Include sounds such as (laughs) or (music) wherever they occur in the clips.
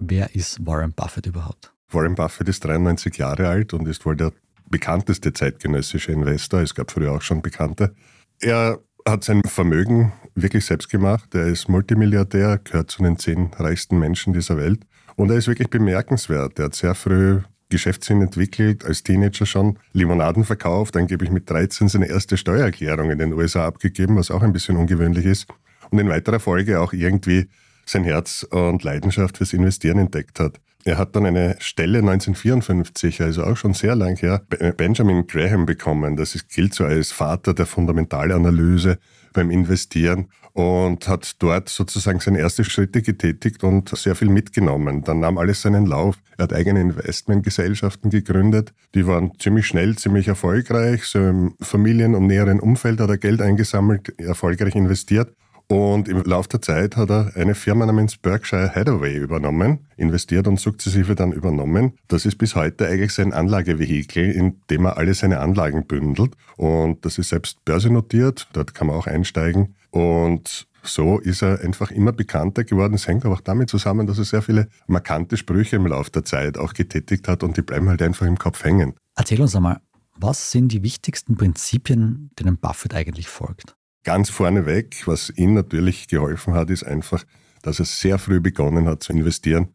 Wer ist Warren Buffett überhaupt? Warren Buffett ist 93 Jahre alt und ist wohl der bekannteste zeitgenössische Investor. Es gab früher auch schon bekannte. Er hat sein Vermögen wirklich selbst gemacht. Er ist Multimilliardär, gehört zu den zehn reichsten Menschen dieser Welt. Und er ist wirklich bemerkenswert. Er hat sehr früh Geschäftssinn entwickelt, als Teenager schon Limonaden verkauft, angeblich mit 13 seine erste Steuererklärung in den USA abgegeben, was auch ein bisschen ungewöhnlich ist. Und in weiterer Folge auch irgendwie sein Herz und Leidenschaft fürs Investieren entdeckt hat. Er hat dann eine Stelle 1954, also auch schon sehr lang her, Benjamin Graham bekommen. Das ist, gilt so als Vater der Fundamentalanalyse beim Investieren und hat dort sozusagen seine ersten Schritte getätigt und sehr viel mitgenommen. Dann nahm alles seinen Lauf. Er hat eigene Investmentgesellschaften gegründet. Die waren ziemlich schnell, ziemlich erfolgreich. So im Familien- und näheren Umfeld hat er Geld eingesammelt, erfolgreich investiert und im Laufe der Zeit hat er eine Firma namens Berkshire Hathaway übernommen, investiert und sukzessive dann übernommen. Das ist bis heute eigentlich sein Anlagevehikel, in dem er alle seine Anlagen bündelt. Und das ist selbst börsennotiert, dort kann man auch einsteigen. Und so ist er einfach immer bekannter geworden. Es hängt aber auch damit zusammen, dass er sehr viele markante Sprüche im Laufe der Zeit auch getätigt hat und die bleiben halt einfach im Kopf hängen. Erzähl uns einmal, was sind die wichtigsten Prinzipien, denen Buffett eigentlich folgt? Ganz vorneweg, was ihm natürlich geholfen hat, ist einfach, dass er sehr früh begonnen hat zu investieren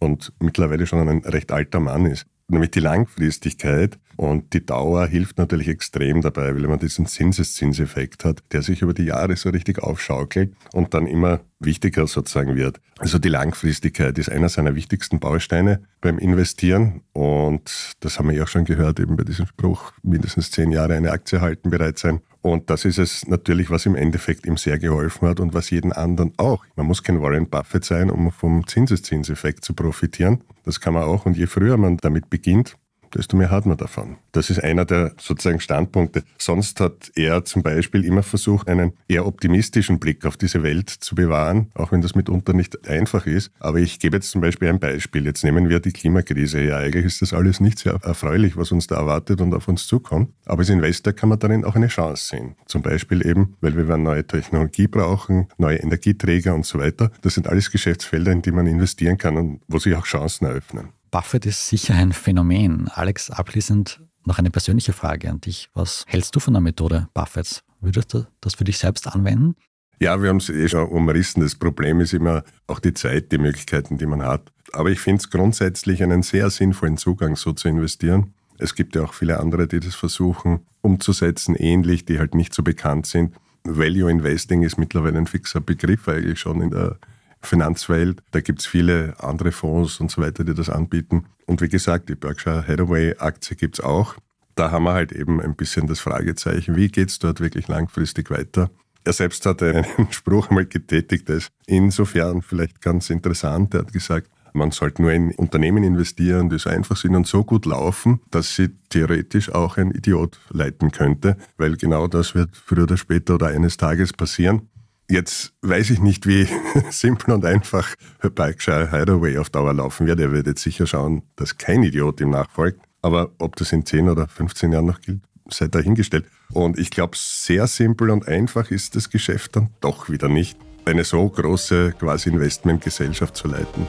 und mittlerweile schon ein recht alter Mann ist. Nämlich die Langfristigkeit und die Dauer hilft natürlich extrem dabei, weil man diesen Zinseszinseffekt hat, der sich über die Jahre so richtig aufschaukelt und dann immer wichtiger sozusagen wird. Also die Langfristigkeit ist einer seiner wichtigsten Bausteine beim Investieren und das haben wir ja auch schon gehört, eben bei diesem Spruch, mindestens zehn Jahre eine Aktie halten bereit sein. Und das ist es natürlich, was im Endeffekt ihm sehr geholfen hat und was jeden anderen auch. Man muss kein Warren Buffett sein, um vom Zinseszinseffekt zu profitieren. Das kann man auch. Und je früher man damit beginnt, desto mehr hat man davon. Das ist einer der sozusagen Standpunkte. Sonst hat er zum Beispiel immer versucht, einen eher optimistischen Blick auf diese Welt zu bewahren, auch wenn das mitunter nicht einfach ist. Aber ich gebe jetzt zum Beispiel ein Beispiel. Jetzt nehmen wir die Klimakrise. Ja, eigentlich ist das alles nicht sehr erfreulich, was uns da erwartet und auf uns zukommt. Aber als Investor kann man darin auch eine Chance sehen. Zum Beispiel eben, weil wir neue Technologie brauchen, neue Energieträger und so weiter. Das sind alles Geschäftsfelder, in die man investieren kann und wo sich auch Chancen eröffnen. Buffett ist sicher ein Phänomen. Alex, abschließend noch eine persönliche Frage an dich. Was hältst du von der Methode Buffetts? Würdest du das für dich selbst anwenden? Ja, wir haben es eh schon umrissen. Das Problem ist immer auch die Zeit, die Möglichkeiten, die man hat. Aber ich finde es grundsätzlich einen sehr sinnvollen Zugang, so zu investieren. Es gibt ja auch viele andere, die das versuchen umzusetzen, ähnlich, die halt nicht so bekannt sind. Value Investing ist mittlerweile ein fixer Begriff eigentlich schon in der Finanzwelt. Da gibt es viele andere Fonds und so weiter, die das anbieten. Und wie gesagt, die Berkshire Hathaway Aktie gibt es auch. Da haben wir halt eben ein bisschen das Fragezeichen, wie geht es dort wirklich langfristig weiter? Er selbst hatte einen (laughs) Spruch einmal getätigt, der ist insofern vielleicht ganz interessant. Er hat gesagt, man sollte nur in Unternehmen investieren, die so einfach sind und so gut laufen, dass sie theoretisch auch ein Idiot leiten könnte, weil genau das wird früher oder später oder eines Tages passieren. Jetzt weiß ich nicht, wie (laughs) simpel und einfach Berkshire Hideaway auf Dauer laufen wird. Er wird jetzt sicher schauen, dass kein Idiot ihm nachfolgt. Aber ob das in 10 oder 15 Jahren noch gilt, sei dahingestellt. Und ich glaube, sehr simpel und einfach ist das Geschäft dann doch wieder nicht, eine so große quasi Investmentgesellschaft zu leiten.